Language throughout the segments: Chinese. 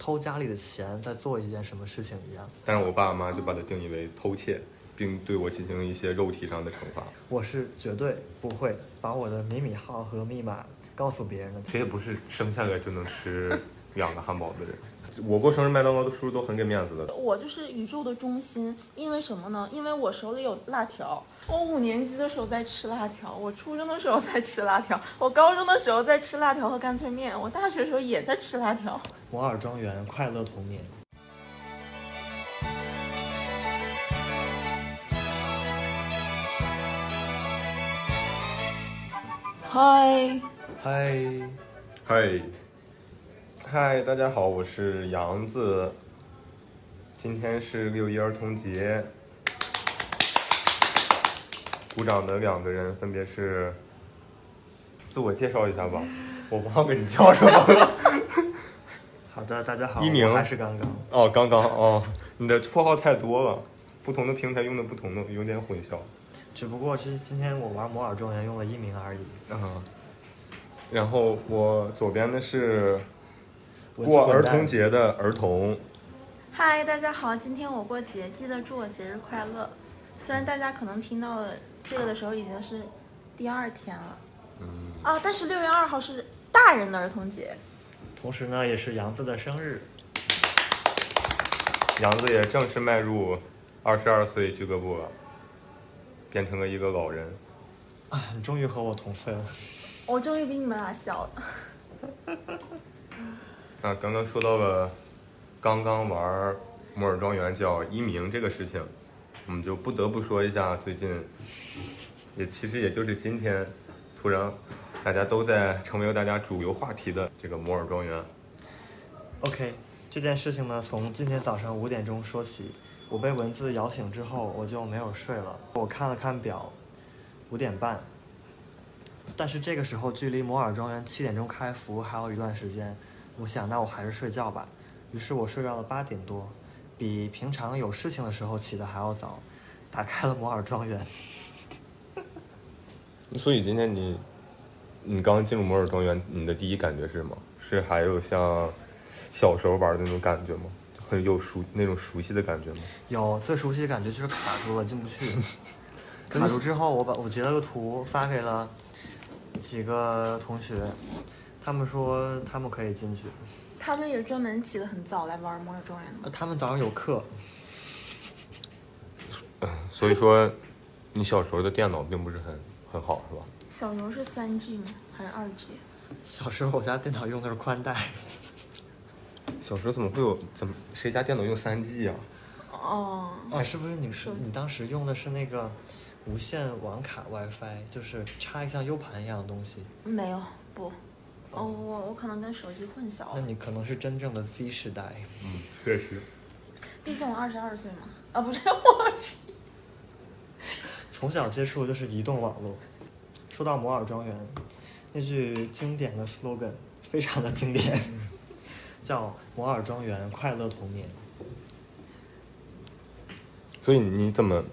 偷家里的钱在做一件什么事情一样。但是我爸妈就把它定义为偷窃，并对我进行一些肉体上的惩罚。我是绝对不会把我的米米号和密码告诉别人的。谁也不是生下来就能吃两个汉堡的人。我过生日，麦当劳的叔叔都很给面子的。我就是宇宙的中心，因为什么呢？因为我手里有辣条。我五年级的时候在吃辣条，我初中的时候在吃辣条，我高中的时候在吃辣条和干脆面，我大学的时候也在吃辣条。摩尔庄园，快乐童年。嗨，嗨，嗨，嗨，大家好，我是杨子。今天是六一儿童节，鼓掌的两个人分别是，自我介绍一下吧，我忘了你叫什么了。好的，大家好，一鸣我还是刚刚。哦，刚刚哦，你的绰号太多了，不同的平台用的不同的，有点混淆。只不过是今天我玩摩尔庄园用了一鸣而已。嗯，然后我左边的是过儿童节的儿童，嗨，大家好，今天我过节，记得祝我节日快乐。虽然大家可能听到了这个的时候已经是第二天了，嗯，啊，但是六月二号是大人的儿童节。同时呢，也是杨子的生日。杨子也正式迈入二十二岁俱乐部了，变成了一个老人。啊，你终于和我同岁了。我终于比你们俩小了。啊，刚刚说到了刚刚玩摩尔庄园叫一鸣这个事情，我们就不得不说一下最近，也其实也就是今天，突然大家都在成为大家主流话题的这个摩尔庄园。OK，这件事情呢，从今天早上五点钟说起。我被蚊子咬醒之后，我就没有睡了。我看了看表，五点半。但是这个时候距离摩尔庄园七点钟开服还有一段时间，我想那我还是睡觉吧。于是我睡到了八点多，比平常有事情的时候起的还要早。打开了摩尔庄园，所以今天你，你刚进入摩尔庄园，你的第一感觉是什么？是还有像小时候玩的那种感觉吗？很有熟那种熟悉的感觉吗？有最熟悉的感觉就是卡住了，进不去。卡住之后，我把我截了个图发给了几个同学，他们说他们可以进去，他们也专门起得很早来玩摩尔庄园的他们早上有课。所以说，你小时候的电脑并不是很很好，是吧？小时候是三 G 吗？还是二 G？小时候我家电脑用的是宽带，小时候怎么会有怎么谁家电脑用三 G 啊？哦，哎，是不是你是你当时用的是那个无线网卡 WiFi，就是插一个像 U 盘一样的东西？没有，不。哦，我我可能跟手机混淆了，那你可能是真正的 Z 时代。嗯，确实。毕竟我二十二岁嘛。啊，不是我二十。从小接触的就是移动网络。说到摩尔庄园，那句经典的 slogan 非常的经典，叫“摩尔庄园快乐童年所以你怎么？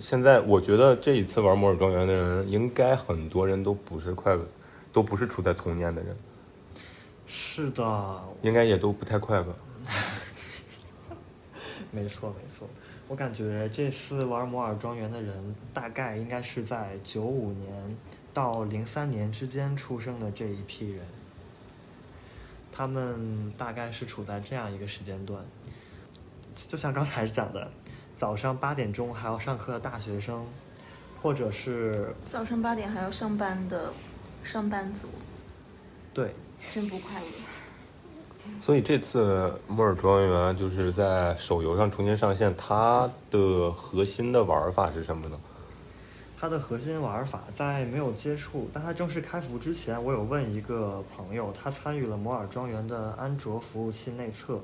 现在我觉得这一次玩摩尔庄园的人，应该很多人都不是快乐，都不是处在童年的人，”。是的，应该也都不太快乐。没错没错。我感觉这次玩摩尔庄园的人，大概应该是在九五年到零三年之间出生的这一批人。他们大概是处在这样一个时间段，就像刚才讲的，早上八点钟还要上课的大学生，或者是早上八点还要上班的上班族，对真不快乐。所以这次摩尔庄园就是在手游上重新上线，它的核心的玩法是什么呢？它的核心玩法，在没有接触，但它正式开服之前，我有问一个朋友，他参与了摩尔庄园的安卓服务器内测，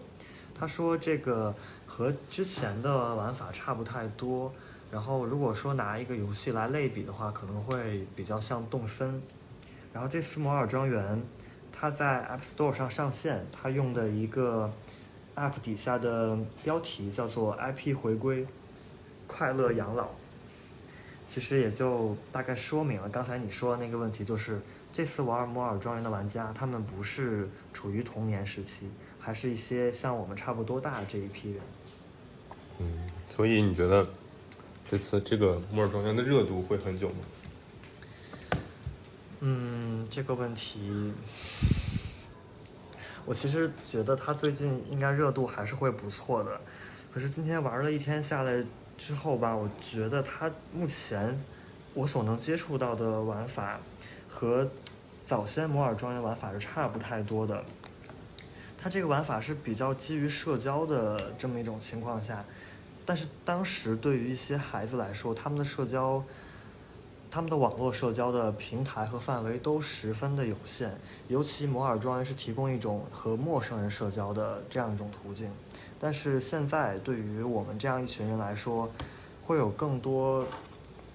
他说这个和之前的玩法差不太多。然后如果说拿一个游戏来类比的话，可能会比较像动森。然后这次摩尔庄园，它在 App Store 上上线，它用的一个 App 底下的标题叫做 IP 回归，快乐养老。其实也就大概说明了刚才你说的那个问题，就是这次玩摩尔庄园的玩家，他们不是处于童年时期，还是一些像我们差不多大的这一批人。嗯，所以你觉得这次这个摩尔庄园的热度会很久吗？嗯，这个问题，我其实觉得它最近应该热度还是会不错的。可是今天玩了一天下来之后吧，我觉得它目前我所能接触到的玩法和早先摩尔庄园玩法是差不太多的。它这个玩法是比较基于社交的这么一种情况下，但是当时对于一些孩子来说，他们的社交。他们的网络社交的平台和范围都十分的有限，尤其摩尔庄园是提供一种和陌生人社交的这样一种途径。但是现在对于我们这样一群人来说，会有更多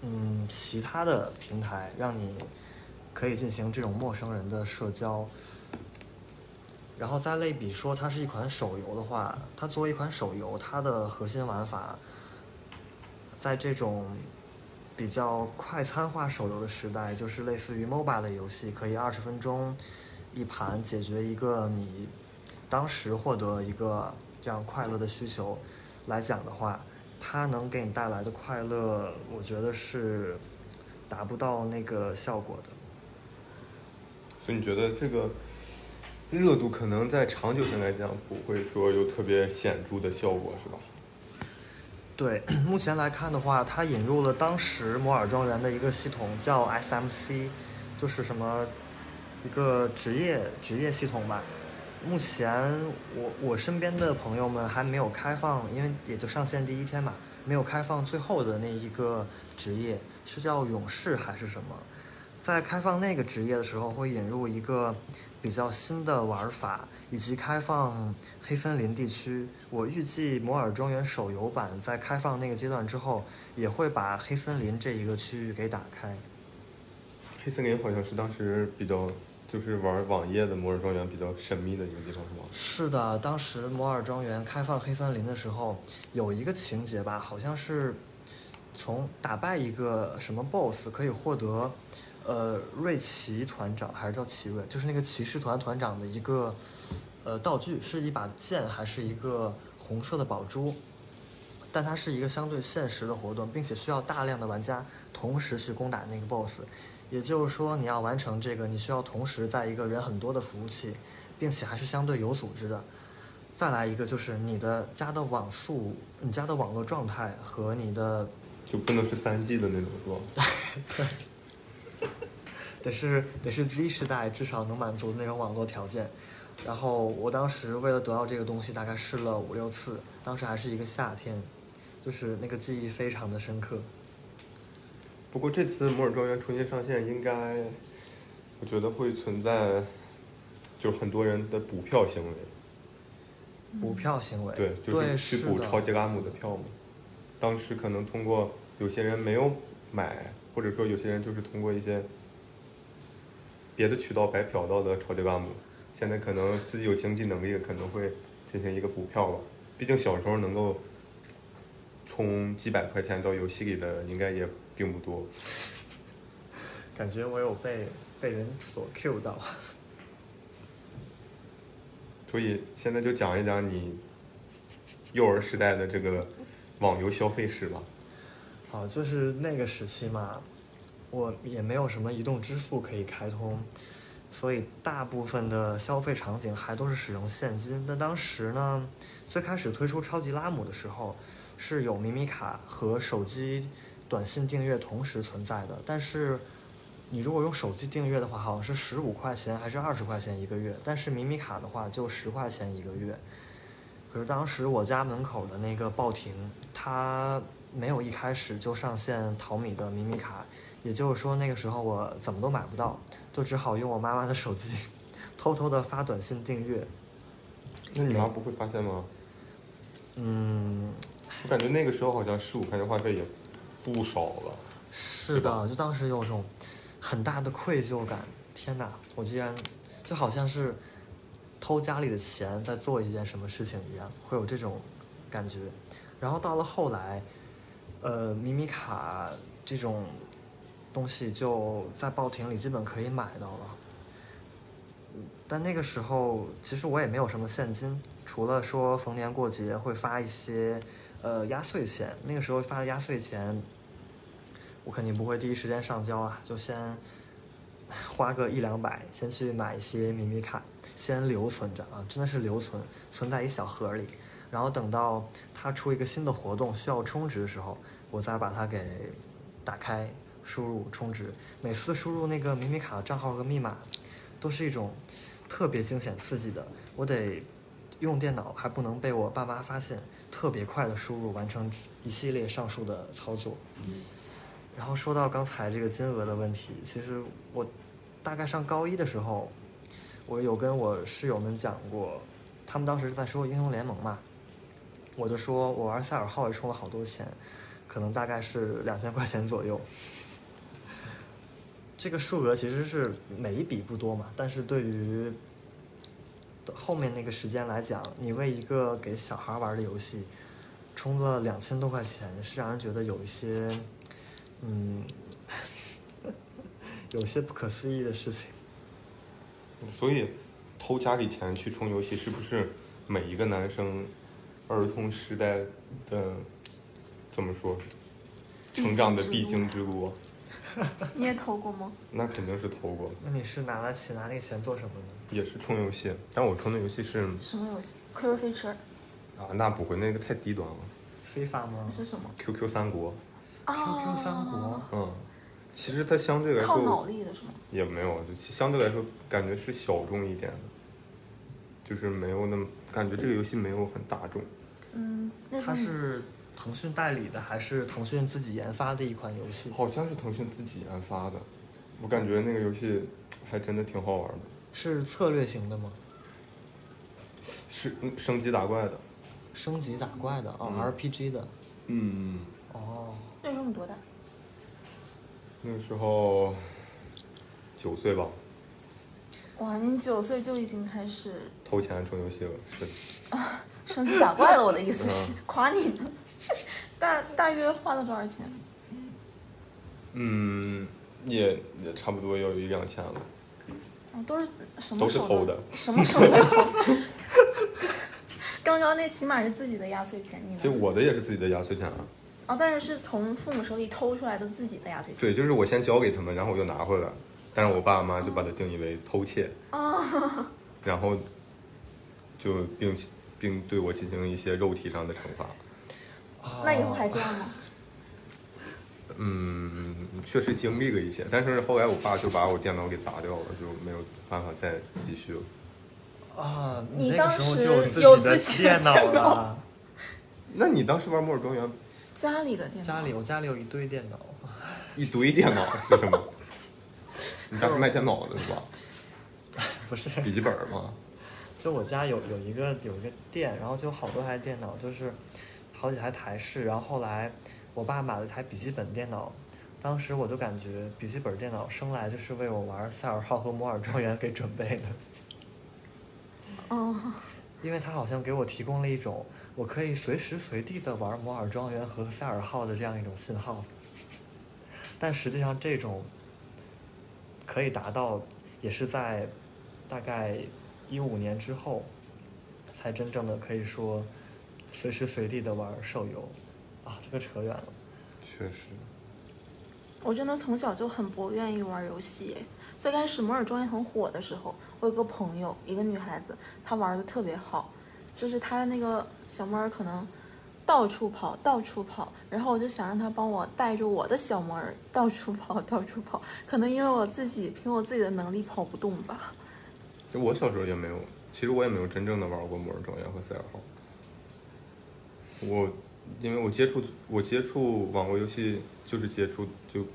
嗯其他的平台让你可以进行这种陌生人的社交。然后再类比说，它是一款手游的话，它作为一款手游，它的核心玩法在这种。比较快餐化手游的时代，就是类似于 MOBA 的游戏，可以二十分钟一盘解决一个你当时获得一个这样快乐的需求来讲的话，它能给你带来的快乐，我觉得是达不到那个效果的。所以你觉得这个热度可能在长久性来讲不会说有特别显著的效果，是吧？对，目前来看的话，它引入了当时摩尔庄园的一个系统，叫 SMC，就是什么一个职业职业系统吧。目前我我身边的朋友们还没有开放，因为也就上线第一天嘛，没有开放最后的那一个职业，是叫勇士还是什么？在开放那个职业的时候，会引入一个比较新的玩法。以及开放黑森林地区，我预计摩尔庄园手游版在开放那个阶段之后，也会把黑森林这一个区域给打开。黑森林好像是当时比较，就是玩网页的摩尔庄园比较神秘的一个地方，是吗？是的，当时摩尔庄园开放黑森林的时候，有一个情节吧，好像是从打败一个什么 BOSS 可以获得，呃，瑞奇团长还是叫奇瑞，就是那个骑士团团长的一个。呃，道具是一把剑还是一个红色的宝珠？但它是一个相对现实的活动，并且需要大量的玩家同时去攻打那个 BOSS。也就是说，你要完成这个，你需要同时在一个人很多的服务器，并且还是相对有组织的。再来一个就是你的家的网速、你家的网络状态和你的就不能是三 G 的那种，是吧？对，得是得是 Z 时代至少能满足那种网络条件。然后我当时为了得到这个东西，大概试了五六次。当时还是一个夏天，就是那个记忆非常的深刻。不过这次摩尔庄园重新上线，应该我觉得会存在，就是很多人的补票行为。补票行为。对，就是去补超级拉姆的票嘛。当时可能通过有些人没有买，或者说有些人就是通过一些别的渠道白嫖到的超级拉姆。现在可能自己有经济能力，可能会进行一个补票吧。毕竟小时候能够充几百块钱到游戏里的，应该也并不多。感觉我有被被人所 Q 到。所以现在就讲一讲你幼儿时代的这个网游消费史吧。好，就是那个时期嘛，我也没有什么移动支付可以开通。所以大部分的消费场景还都是使用现金。但当时呢，最开始推出超级拉姆的时候，是有米米卡和手机短信订阅同时存在的。但是你如果用手机订阅的话，好像是十五块钱还是二十块钱一个月。但是米米卡的话就十块钱一个月。可是当时我家门口的那个报亭，它没有一开始就上线淘米的米米卡，也就是说那个时候我怎么都买不到。就只好用我妈妈的手机，偷偷的发短信订阅。那你妈不会发现吗？嗯，我感觉那个时候好像十五块钱话费也不少了。是的，就当时有种很大的愧疚感。天哪，我居然就好像是偷家里的钱在做一件什么事情一样，会有这种感觉。然后到了后来，呃，米米卡这种。东西就在报亭里基本可以买到了，但那个时候其实我也没有什么现金，除了说逢年过节会发一些呃压岁钱，那个时候发的压岁钱，我肯定不会第一时间上交啊，就先 花个一两百，先去买一些米米卡，先留存着啊，真的是留存，存在一小盒里，然后等到它出一个新的活动需要充值的时候，我再把它给打开，输入充值。每次输入那个米米卡的账号和密码，都是一种特别惊险刺激的，我得用电脑还不能被我爸妈发现，特别快的输入完成一系列上述的操作。然后说到刚才这个金额的问题，其实我大概上高一的时候，我有跟我室友们讲过，他们当时在说英雄联盟嘛，我就说我玩塞尔号也充了好多钱，可能大概是两千块钱左右。这个数额其实是每一笔不多嘛，但是对于后面那个时间来讲，你为一个给小孩玩的游戏充了两千多块钱，是让人觉得有一些，嗯，有些不可思议的事情。所以偷家里钱去充游戏，是不是每一个男生儿童时代的怎么说成长的必经之路？你也投过吗？那肯定是投过，那你是拿了钱拿那个钱做什么呢？也是充游戏，但我充的游戏是什么游戏？？QQ 飞车啊，那不会，那个太低端了。非法吗是什么？QQ 三国，？QQ 三国，嗯，其实它相对来靠脑说力的是吗？也没有，就其相对来说感觉是小众一点的，就是没有那么感觉这个游戏没有很大众。嗯，那它是腾讯代理的还是腾讯自己研发的一款游戏？好像是腾讯自己研发的，我感觉那个游戏还真的挺好玩的，是策略型的吗？是嗯升级打怪的。升级打怪的哦、嗯 r p g 的嗯，哦。那时候你多大？那个时候九岁吧，哇，你九岁就已经开始投钱充游戏了，是的。升级打怪了。我的意思是嗯夸你呢。大大约花了多少钱？嗯，也也差不多有一两千了。哦，都是什么都是偷的什么手段偷？刚刚那起码是自己的压岁钱，你就呢？我的也是自己的压岁钱啊，哦，但是是从父母手里偷出来的自己的压岁钱。对，就是我先交给他们，然后我又拿回来，但是我爸妈就把它定义为偷窃，然后就并并对我进行一些肉体上的惩罚。那以后还这样吗？嗯，确实经历了一些，但是后来我爸就把我电脑给砸掉了，就没有办法再继续了。啊，你当时就有自有己的自己电脑电脑了。那你当时玩摩尔庄园，家里的电脑。家里我家里有一堆电脑，一堆电脑是什么？你家是卖电脑的是吧？不是，笔记本吗？就我家有有一个有一个店，然后就好多台电脑，就是好几台台式，然后后来我爸买了一台笔记本电脑，当时我就感觉笔记本电脑生来就是为我玩塞尔号和摩尔庄园给准备的。哦，因为它好像给我提供了一种我可以随时随地的玩摩尔庄园和塞尔号的这样一种信号，但实际上这种可以达到，也是在大概一五年之后，才真正的可以说随时随地的玩手游，啊，这个扯远了。确实，我真的从小就很不愿意玩游戏。最开始摩尔庄园很火的时候，我有个朋友，一个女孩子，她玩的特别好，就是她的那个小猫儿可能到处跑，到处跑，然后我就想让她帮我带着我的小猫儿到处跑，到处跑。可能因为我自己凭我自己的能力跑不动吧。就我小时候也没有，其实我也没有真正的玩过摩尔庄园和赛尔号。我因为我接触我接触网络游戏就是接触就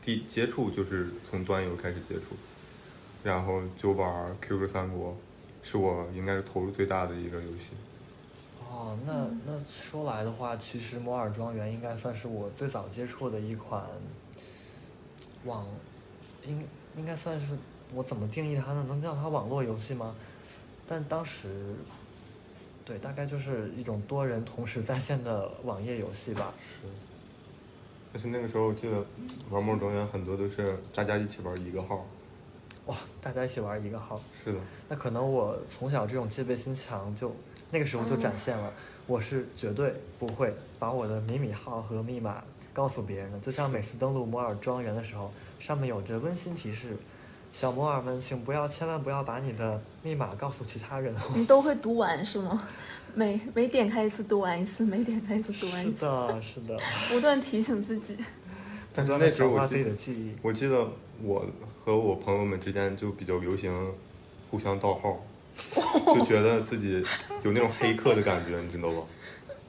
第接触就是从端游开始接触，然后就玩 QQ 三国，是我应该是投入最大的一个游戏。哦，那那说来的话，其实摩尔庄园应该算是我最早接触的一款网，应应该算是我怎么定义它呢？能叫它网络游戏吗？但当时，对，大概就是一种多人同时在线的网页游戏吧。是，但是那个时候我记得玩摩尔庄园很多都是大家一起玩一个号，哇，大家一起玩一个号。是的，那可能我从小这种戒备心强，就那个时候就展现了，我是绝对不会把我的迷你号和密码告诉别人的。就像每次登录摩尔庄园的时候，上面有着温馨提示：小摩尔们，请不要，千万不要把你的密码告诉其他人。你都会读完是吗？每每点开一次读完一次，每点开一次读完一次，是的，是的，不断提醒自己。但是不断的那时候我自己记得，的记忆。我记得我和我朋友们之间就比较流行互相盗号，就觉得自己有那种黑客的感觉，你知道吧？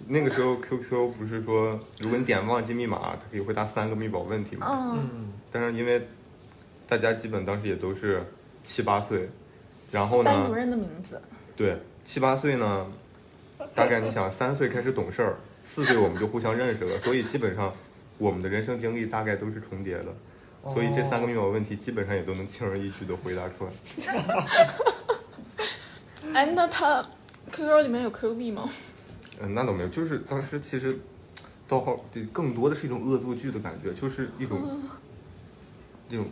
那个时候 QQ 不是说，如果你点忘记密码，它可以回答三个密保问题嘛？嗯，嗯，但是因为大家基本当时也都是七八岁，然后呢，班主任的名字。对七八岁呢，大概你想三岁开始懂事儿，四岁我们就互相认识了，所以基本上我们的人生经历大概都是重叠的，所以这三个密码问题基本上也都能轻而易举的回答出来。哎，那他 QQ 里面有 Q 币吗？嗯，那倒没有，就是当时其实盗号这更多的是一种恶作剧的感觉，就是一种这种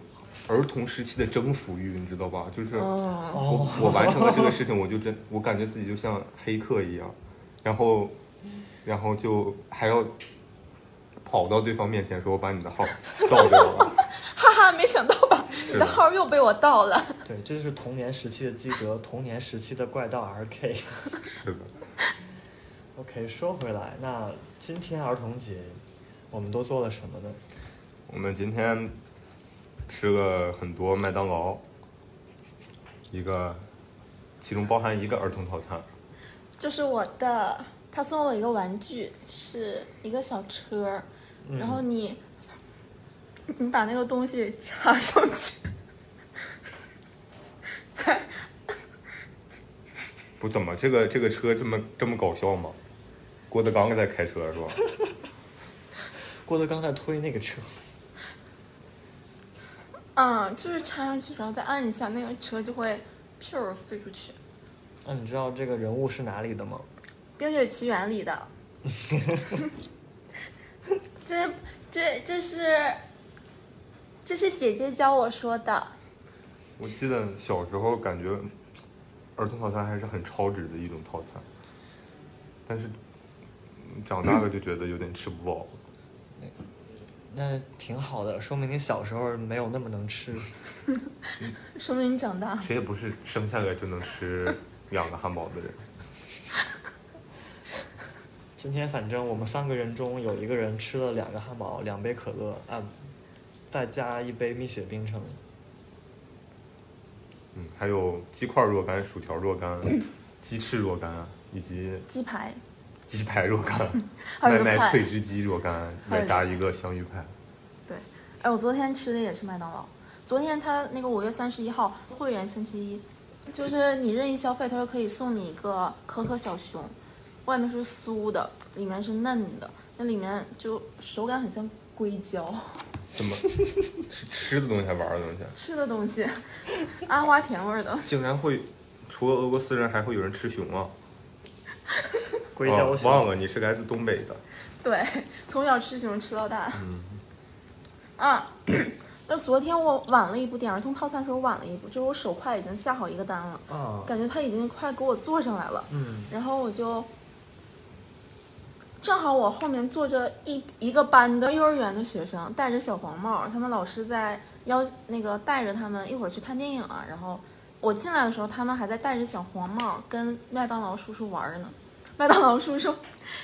儿童时期的征服欲，你知道吧？就是哦，我我完成了这个事情，我就真我感觉自己就像黑客一样，然后然后就还要跑到对方面前说我把你的号盗掉了，哈哈，没想到吧？你的号又被我盗了。对，这就是童年时期的基德，童年时期的怪盗 RK。是的，OK，说回来，那今天儿童节，我们都做了什么呢？我们今天吃了很多麦当劳，一个其中包含一个儿童套餐。这是我的，他送我一个玩具，是一个小车，嗯然后你你把那个东西插上去，再 不怎么，这个这个车这么这么搞笑吗？郭德纲在开车是吧？郭德纲在推那个车，嗯，就是插上去，然后再按一下，那个车就会咻儿飞出去。那你知道这个人物是哪里的吗？《冰雪奇缘》里的，这这这是这是姐姐教我说的。我记得小时候感觉儿童套餐还是很超值的一种套餐，但是嗯长大了就觉得有点吃不饱。那挺好的，说明你小时候没有那么能吃。说明你长大。谁也不是生下来就能吃 两个汉堡的人。今天反正我们三个人中有一个人吃了两个汉堡，两杯可乐，啊，再加一杯蜜雪冰城。嗯，还有鸡块若干、薯条若干、鸡翅若干，以及鸡排，鸡排若 干、还有一个派麦麦脆汁鸡若干，外加一个香芋派。对，哎，我昨天吃的也是麦当劳。昨天他那个五月三十一号会员星期一，就是你任意消费，他说可以送你一个可可小熊，外面是酥的，里面是嫩的，那里面就手感很像硅胶，怎么 是吃的东西还玩的东西？吃的东西，阿花甜味儿的。竟然会除了俄罗斯人，还会有人吃熊啊！硅胶熊、哦忘了你是来自东北的。对，从小吃熊吃到大。嗯，啊，那昨天我晚了一步点儿童套餐的时候晚了一步，就是我手快已经下好一个单了，啊，感觉他已经快给我做上来了。嗯，然后我就正好我后面坐着一一个班的幼儿园的学生，戴着小黄帽，他们老师在邀那个带着他们一会儿去看电影啊。然后我进来的时候，他们还在戴着小黄帽跟麦当劳叔叔玩呢。麦当劳叔叔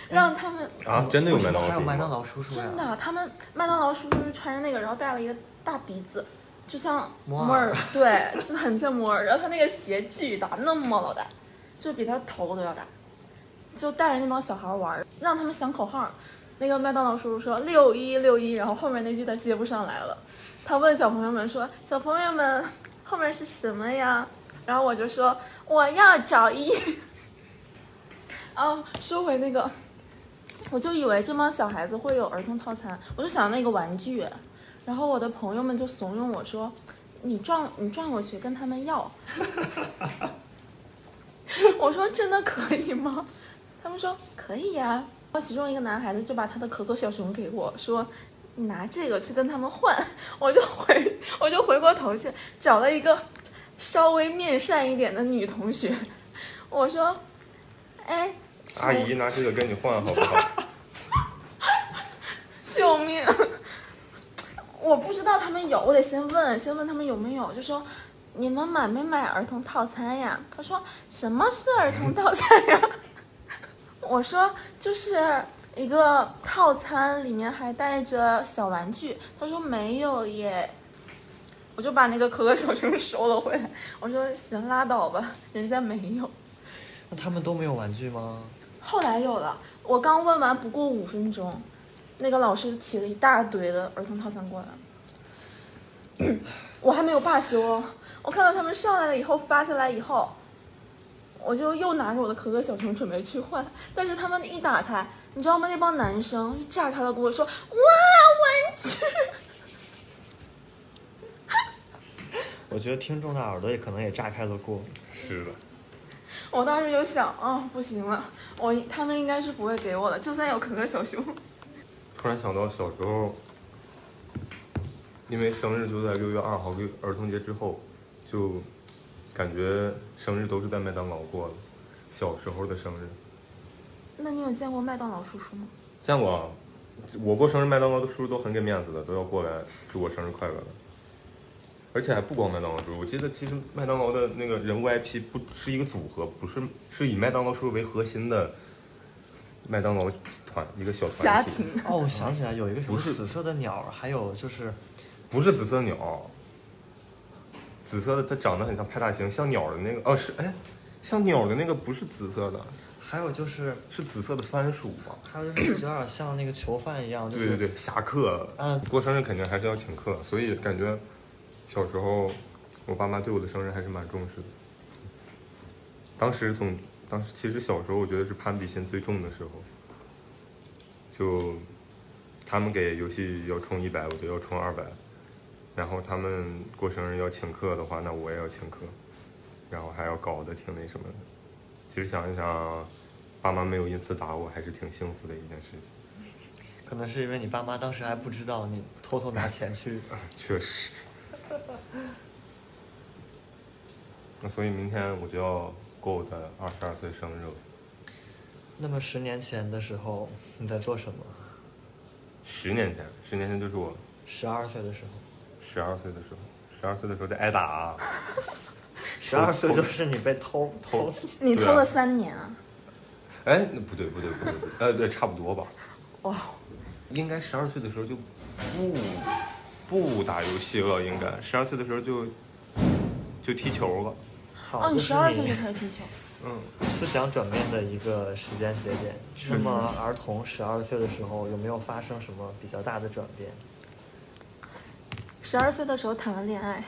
让他们啊，真的有麦当劳叔叔吗还有麦当劳叔叔？真的，他们麦当劳叔叔是穿着那个，然后戴了一个大鼻子，就像摩尔，对，就很像摩尔。然后他那个鞋巨大，那么老大，就比他头都要大，就带着那帮小孩玩，让他们想口号。那个麦当劳叔叔说六一六一，然后后面那句他接不上来了，他问小朋友们说：“小朋友们，后面是什么呀？”然后我就说：“我要找一。”哦，收回那个，我就以为这帮小孩子会有儿童套餐，我就想那个玩具，然后我的朋友们就怂恿我说：“你转你转过去跟他们要。”我说：“真的可以吗？”他们说：“可以呀。”然后其中一个男孩子就把他的可可小熊给我，说：“你拿这个去跟他们换，我就回我就回过头去找了一个稍微面善一点的女同学，我说，哎，阿姨拿这个跟你换好不好？救命！我不知道他们有，我得先问，先问他们有没有，就说你们买没买儿童套餐呀？他说什么是儿童套餐呀？我说就是一个套餐，里面还带着小玩具。他说没有耶。我就把那个可可小熊收了回来。我说行，拉倒吧，人家没有。那他们都没有玩具吗？后来有了，我刚问完不过五分钟，那个老师提了一大堆的儿童套餐过来，我还没有罢休哦。我看到他们上来了以后发下来以后，我就又拿着我的可可小熊准备去换，但是他们一打开，你知道吗？那帮男生就炸开了跟我说：“哇，玩具！” 我觉得听众的耳朵也可能也炸开了锅。是的，我当时就想，啊、不行了，我他们应该是不会给我的，就算有可可小熊。突然想到小时候，因为生日就在六月二号，六儿童节之后，就感觉生日都是在麦当劳过的。小时候的生日，那你有见过麦当劳叔叔吗？见过啊，我过生日，麦当劳的叔叔都很给面子的，都要过来祝我生日快乐的。而且还不光麦当劳叔叔，我记得其实麦当劳的那个人物 IP 不是一个组合，不是是以麦当劳叔叔为核心的麦当劳团一个小团体。家庭。哦，我想起来有一个什么不是紫色的鸟，还有就是不是紫色鸟，紫色的它长得很像派大星，像鸟的那个哦是哎，像鸟的那个不是紫色的，还有就是是紫色的番薯嘛？还有就是有点像那个囚犯一样，就是对对对，侠客，嗯过生日肯定还是要请客，所以感觉小时候我爸妈对我的生日还是蛮重视的。当时总当时其实小时候我觉得是攀比心最重的时候，就他们给游戏要充一百，我就要充二百，然后他们过生日要请客的话，那我也要请客，然后还要搞得挺那什么的。其实想一想，爸妈没有因此打我，还是挺幸福的一件事情。可能是因为你爸妈当时还不知道你偷偷拿钱去。确实。那所以明天我就要过我的二十二岁生日了。那么十年前的时候你在做什么？十年前，十年前就是我十二岁的时候，十二岁的时候，十二岁的时候在挨打、啊 十二岁就是你被偷偷。你偷了三年啊！哎，那不对，不对，不对，不对，呃，对，差不多吧。哇，应该十二岁的时候就不不打游戏了，应该十二岁的时候就就踢球了。好，哦，你十二岁就开始踢球，嗯，思想转变的一个时间节点。那么儿童十二岁的时候有没有发生什么比较大的转变？十二岁的时候谈了恋爱，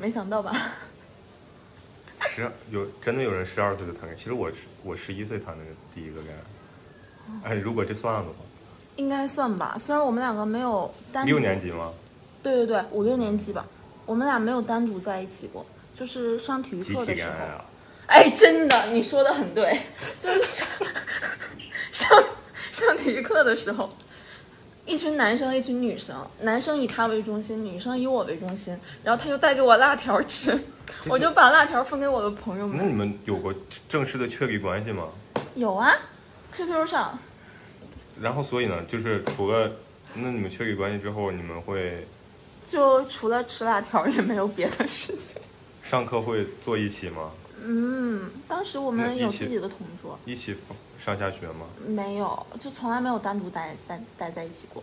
没想到吧？十二有真的有人十二岁就谈恋爱，其实我是我十一岁谈的第一个恋爱。哎，如果这算了的话，应该算吧，虽然我们两个没有单独六年级吗？对对对，五六年级吧，我们俩没有单独在一起过，就是上体育课的时候。哎，真的，你说的很对，就是上上上体育课的时候，一群男生，一群女生，男生以他为中心，女生以我为中心，然后他就带给我辣条吃，我就把辣条分给我的朋友们。那你们有过正式的确立关系吗？有啊，QQ 上然后所以呢，就是除了那你们确立关系之后，你们会就除了吃辣条也没有别的事情。上课会坐一起吗？嗯，当时我们有自己的同桌，一起上下学吗？没有，就从来没有单独待在待在一起过。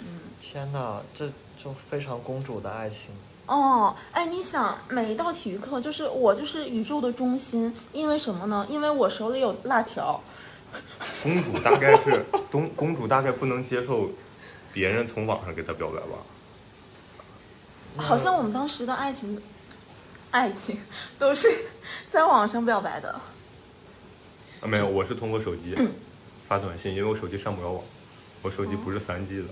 嗯天哪，这就非常公主的爱情。哦，哎，你想，每一道体育课就是我就是宇宙的中心，因为什么呢？因为我手里有辣条。公主大概是公公主大概不能接受别人从网上给她表白吧？好像我们当时的爱情，爱情都是在网上表白的。啊，没有，我是通过手机发短信，因为我手机上不了网，我手机不是三 G 的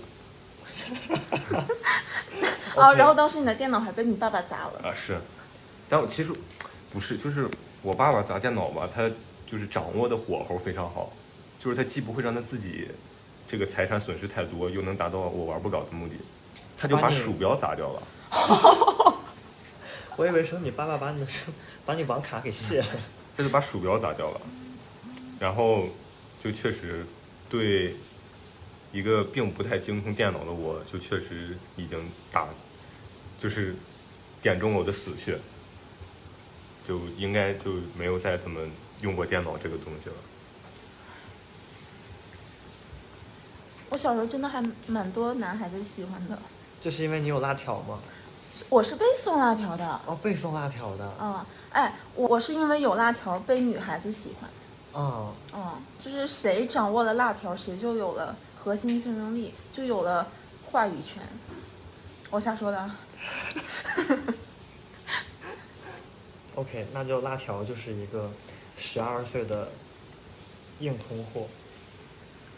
啊然后当时你的电脑还被你爸爸砸了。啊，是，但我其实不是，就是我爸爸砸电脑吧，他就是掌握的火候非常好，就是他既不会让他自己这个财产损失太多，又能达到我玩不搞的目的，他就把鼠标砸掉了。我以为说你爸爸把你的把你网卡给卸了。他就把鼠标砸掉了，然后就确实对一个并不太精通电脑的我，就确实已经打，就是点中了我的死穴，就应该就没有再怎么用过电脑这个东西了。我小时候真的还蛮多男孩子喜欢的，就是因为你有辣条吗？我是被送辣条的。哦，被送辣条的。嗯，哎，我我是因为有辣条被女孩子喜欢。嗯，嗯，就是谁掌握了辣条，谁就有了核心竞争力，就有了话语权。我瞎说的啊。OK，那就辣条就是一个十二岁的硬通货。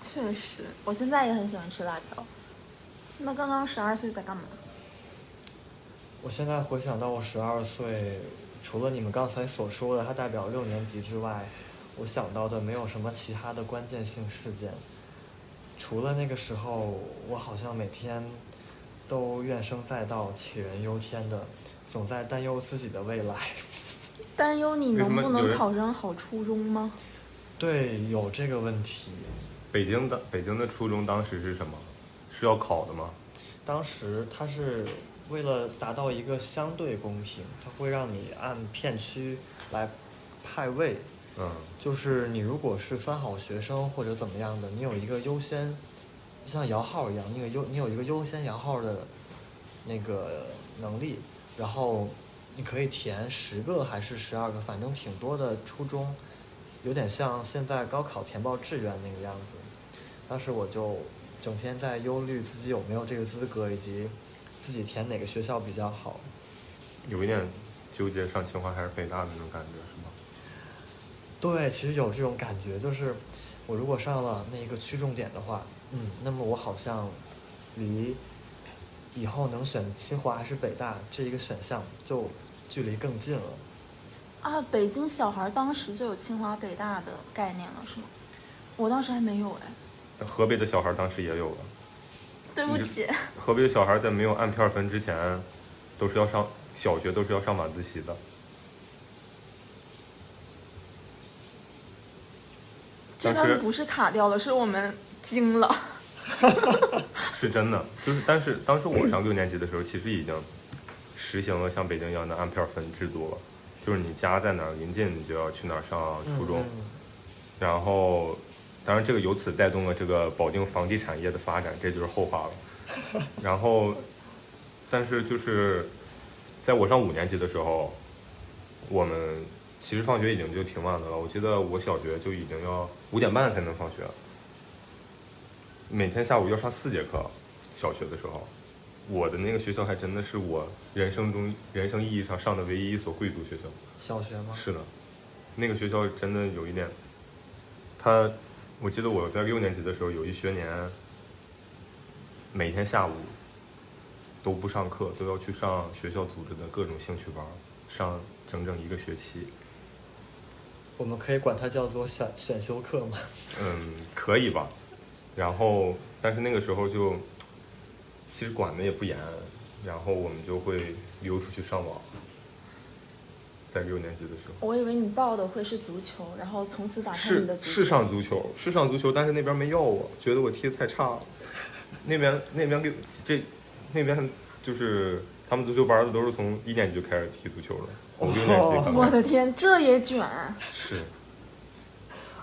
确实，我现在也很喜欢吃辣条。那刚刚十二岁在干嘛？我现在回想到我十二岁，除了你们刚才所说的它代表六年级之外，我想到的没有什么其他的关键性事件。除了那个时候，我好像每天都怨声载道、杞人忧天的，总在担忧自己的未来。担忧你能不能考上好初中吗？对，有这个问题。北京的北京的初中当时是什么？是要考的吗？当时它是为了达到一个相对公平，它会让你按片区来派位。嗯，就是你如果是三好学生或者怎么样的，你有一个优先，像摇号一样，你有优你有一个优先摇号的那个能力，然后你可以填十个还是十二个，反正挺多的初中，有点像现在高考填报志愿那个样子。当时我就整天在忧虑自己有没有这个资格，以及自己填哪个学校比较好。有一点纠结上清华还是北大的那种感觉，是吗？对，其实有这种感觉，就是我如果上了那一个区重点的话，嗯，那么我好像离以后能选清华还是北大这一个选项就距离更近了。啊，北京小孩当时就有清华北大的概念了，是吗？我当时还没有哎。河北的小孩当时也有了。对不起，河北的小孩在没有按片分之前，都是要上小学，都是要上晚自习的。这当时段不是卡掉了，是我们惊了。是真的，就是但是当时我上六年级的时候，其实已经实行了像北京一样的按片分制度了，就是你家在哪儿临近，你就要去哪儿上初中。嗯然后，当然这个由此带动了这个保定房地产业的发展，这就是后话了。然后，但是就是在我上五年级的时候，我们其实放学已经就挺晚的了。我记得我小学就已经要五点半才能放学，每天下午要上四节课。小学的时候，我的那个学校还真的是我人生中人生意义上上的唯一一所贵族学校。小学吗？是的，那个学校真的有一点，他，我记得我在六年级的时候，有一学年，每天下午都不上课，都要去上学校组织的各种兴趣班，上整整一个学期。我们可以管它叫做选选修课吗？嗯，可以吧。然后，但是那个时候就，其实管的也不严，然后我们就会溜出去上网。在六年级的时候。我以为你报的会是足球，然后从此打开你的足球。是上足球，是上足球，但是那边没要我，觉得我踢的太差了。那边那边给这那边就是他们足球班的都是从一年级就开始踢足球了，我六年级我的天，这也卷！是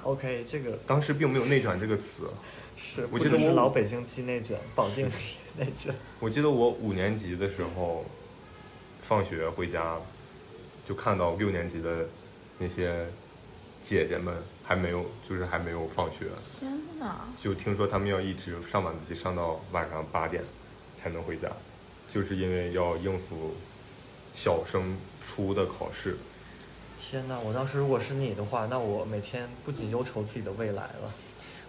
OK，这个当时并没有内卷这个词。是我记得我老北京鸡内卷，保定鸡 内卷。我记得我五年级的时候，放学回家，就看到六年级的那些姐姐们还没有，就是还没有放学，天哪！就听说他们要一直上晚自习上到晚上八点才能回家，就是因为要应付小升初的考试。天呐，我当时如果是你的话，那我每天不仅忧愁自己的未来了，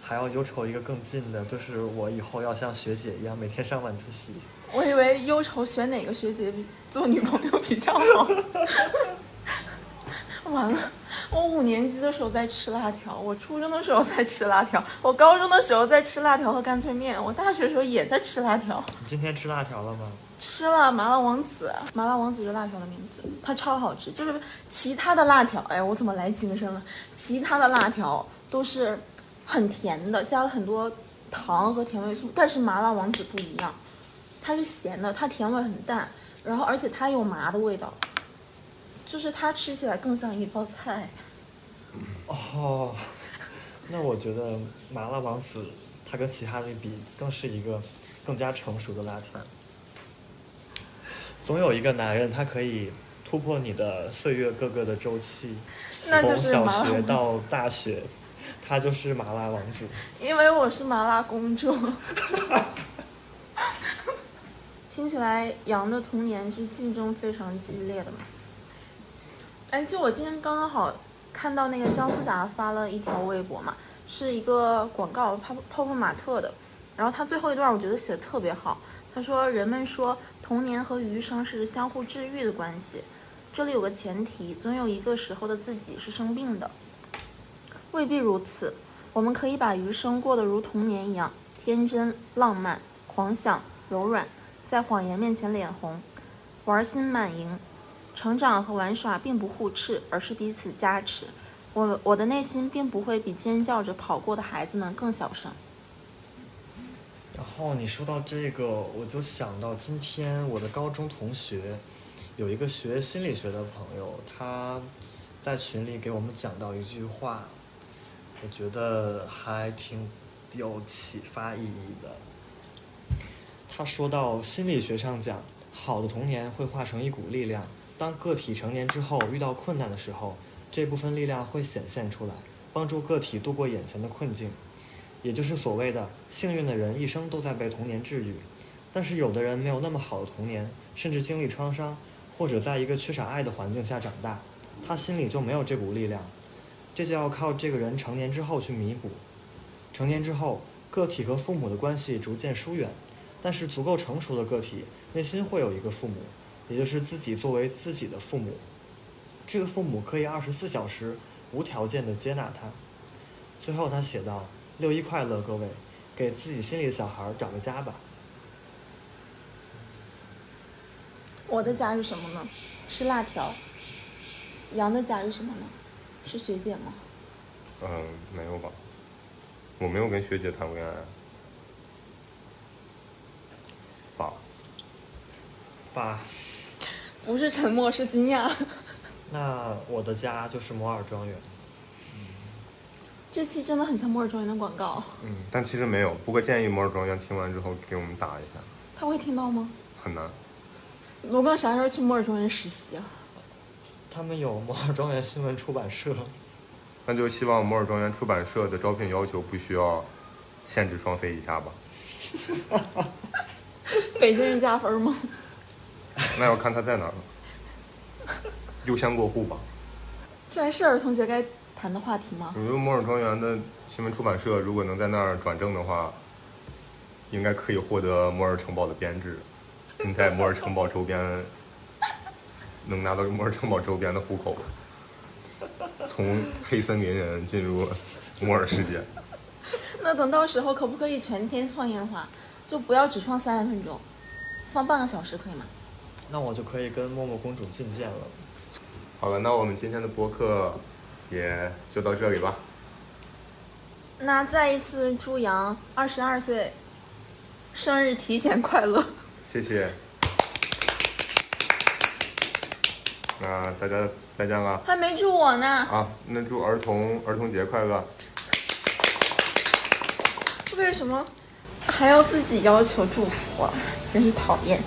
还要忧愁一个更近的，就是我以后要像学姐一样每天上晚自习。我以为忧愁选哪个学姐做女朋友比较好。完了，我五年级的时候在吃辣条，我初中的时候在吃辣条，我高中的时候在吃辣条和干脆面，我大学的时候也在吃辣条。你今天吃辣条了吗？吃了麻辣王子，麻辣王子是辣条的名字，它超好吃。就是其他的辣条，哎，我怎么来精神了？其他的辣条都是很甜的，加了很多糖和甜味素，但是麻辣王子不一样，它是咸的，它甜味很淡，然后而且它有麻的味道，就是它吃起来更像一道菜。哦，那我觉得麻辣王子它跟其他的比，更是一个更加成熟的辣条。总有一个男人，他可以突破你的岁月各个的周期，那就从小学到，大学，他就是麻辣王子。因为我是麻辣公主。听起来杨的童年是竞争非常激烈的嘛？哎，就我今天刚刚好看到那个姜思达发了一条微博嘛，是一个广告泡泡泡玛特的，然后他最后一段我觉得写的特别好，他说人们说童年和余生是相互治愈的关系，这里有个前提，总有一个时候的自己是生病的，未必如此。我们可以把余生过得如童年一样天真、浪漫、狂想、柔软，在谎言面前脸红，玩心满盈。成长和玩耍并不互斥，而是彼此加持。我我的内心并不会比尖叫着跑过的孩子们更小声。然后你说到这个，我就想到今天我的高中同学，有一个学心理学的朋友，他在群里给我们讲到一句话，我觉得还挺有启发意义的。他说到心理学上讲，好的童年会化成一股力量，当个体成年之后遇到困难的时候，这部分力量会显现出来，帮助个体度过眼前的困境。也就是所谓的幸运的人一生都在被童年治愈，但是有的人没有那么好的童年，甚至经历创伤，或者在一个缺少爱的环境下长大，他心里就没有这股力量，这就要靠这个人成年之后去弥补。成年之后，个体和父母的关系逐渐疏远，但是足够成熟的个体内心会有一个父母，也就是自己作为自己的父母，这个父母可以二十四小时无条件的接纳他。最后他写道。六一快乐，各位，给自己心里的小孩找个家吧。我的家是什么呢？是辣条。羊的家是什么呢？是学姐吗？嗯，没有吧？我没有跟学姐谈过恋爱。爸，爸，不是沉默，是惊讶。那我的家就是摩尔庄园。这期真的很像摩尔庄园的广告。嗯，但其实没有。不过建议摩尔庄园听完之后给我们打一下，他会听到吗？很难。罗刚啥时候去摩尔庄园实习啊？他们有摩尔庄园新闻出版社。那就希望摩尔庄园出版社的招聘要求不需要限制双非以下吧。北京人加分吗？那要看他在哪儿了。优先过户吧。这还是儿童节该谈的话题吗？我觉得摩尔庄园的新闻出版社如果能在那儿转正的话，应该可以获得摩尔城堡的编制。你在摩尔城堡周边能拿到摩尔城堡周边的户口，从黑森林人进入摩尔世界。那等到时候可不可以全天放烟花？就不要只放三十分钟，放半个小时可以吗？那我就可以跟默默公主觐见了。好了，那我们今天的播客也就到这里吧。那再一次祝杨二十二岁生日提前快乐！谢谢。那大家再见了还没祝我呢，啊！那祝儿童儿童节快乐。为什么还要自己要求祝福啊？真是讨厌。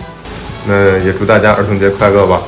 那也祝大家儿童节快乐吧。